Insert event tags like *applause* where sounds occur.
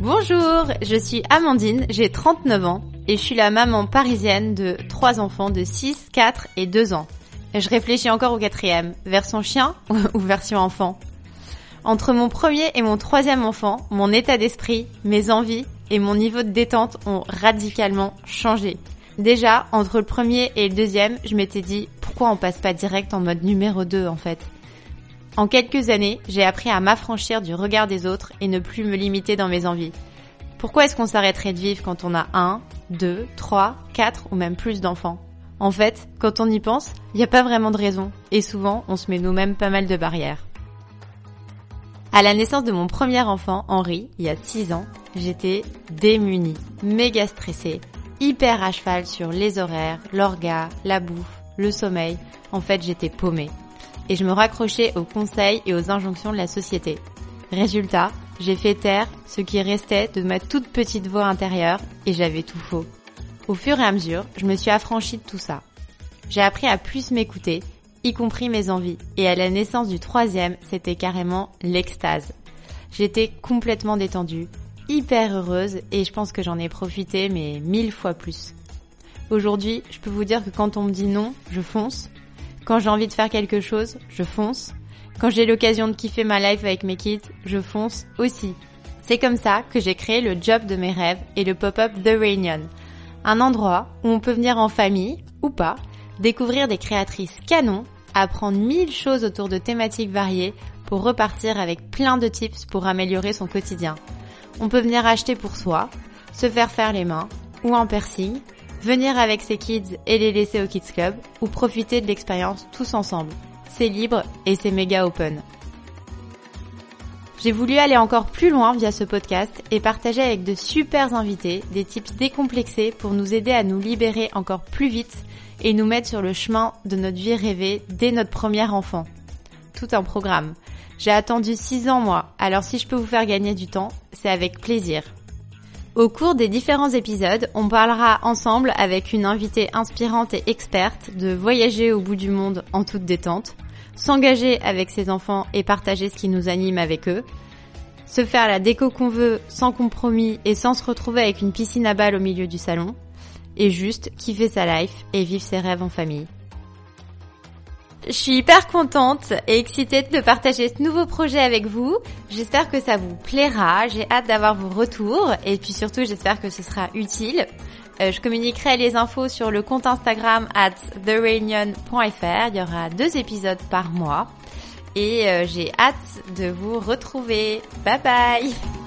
Bonjour, je suis Amandine, j'ai 39 ans et je suis la maman parisienne de trois enfants de 6, 4 et 2 ans. Je réfléchis encore au quatrième, version chien *laughs* ou version enfant? Entre mon premier et mon troisième enfant, mon état d'esprit, mes envies et mon niveau de détente ont radicalement changé. Déjà, entre le premier et le deuxième, je m'étais dit pourquoi on passe pas direct en mode numéro 2 en fait? En quelques années, j'ai appris à m'affranchir du regard des autres et ne plus me limiter dans mes envies. Pourquoi est-ce qu'on s'arrêterait de vivre quand on a un, deux, trois, quatre ou même plus d'enfants? En fait, quand on y pense, il n'y a pas vraiment de raison et souvent on se met nous-mêmes pas mal de barrières. À la naissance de mon premier enfant, Henri, il y a 6 ans, j'étais démunie, méga stressée, hyper à cheval sur les horaires, l'orga, la bouffe, le sommeil. En fait, j'étais paumée et je me raccrochais aux conseils et aux injonctions de la société. Résultat, j'ai fait taire ce qui restait de ma toute petite voix intérieure et j'avais tout faux. Au fur et à mesure, je me suis affranchie de tout ça. J'ai appris à plus m'écouter, y compris mes envies. Et à la naissance du troisième, c'était carrément l'extase. J'étais complètement détendue, hyper heureuse et je pense que j'en ai profité mais mille fois plus. Aujourd'hui, je peux vous dire que quand on me dit non, je fonce quand j'ai envie de faire quelque chose, je fonce. Quand j'ai l'occasion de kiffer ma life avec mes kids, je fonce aussi. C'est comme ça que j'ai créé le job de mes rêves et le pop-up The Reunion. Un endroit où on peut venir en famille, ou pas, découvrir des créatrices canons, apprendre mille choses autour de thématiques variées pour repartir avec plein de tips pour améliorer son quotidien. On peut venir acheter pour soi, se faire faire les mains, ou en piercing, venir avec ses kids et les laisser au Kids Club ou profiter de l'expérience tous ensemble. C'est libre et c'est méga open. J'ai voulu aller encore plus loin via ce podcast et partager avec de super invités des tips décomplexés pour nous aider à nous libérer encore plus vite et nous mettre sur le chemin de notre vie rêvée dès notre premier enfant. Tout un programme. J'ai attendu 6 ans moi, alors si je peux vous faire gagner du temps, c'est avec plaisir. Au cours des différents épisodes, on parlera ensemble avec une invitée inspirante et experte de voyager au bout du monde en toute détente, s'engager avec ses enfants et partager ce qui nous anime avec eux, se faire la déco qu'on veut sans compromis et sans se retrouver avec une piscine à balles au milieu du salon, et juste kiffer sa life et vivre ses rêves en famille. Je suis hyper contente et excitée de partager ce nouveau projet avec vous. J'espère que ça vous plaira. J'ai hâte d'avoir vos retours et puis surtout j'espère que ce sera utile. Euh, je communiquerai les infos sur le compte Instagram at thereunion.fr. Il y aura deux épisodes par mois et euh, j'ai hâte de vous retrouver. Bye bye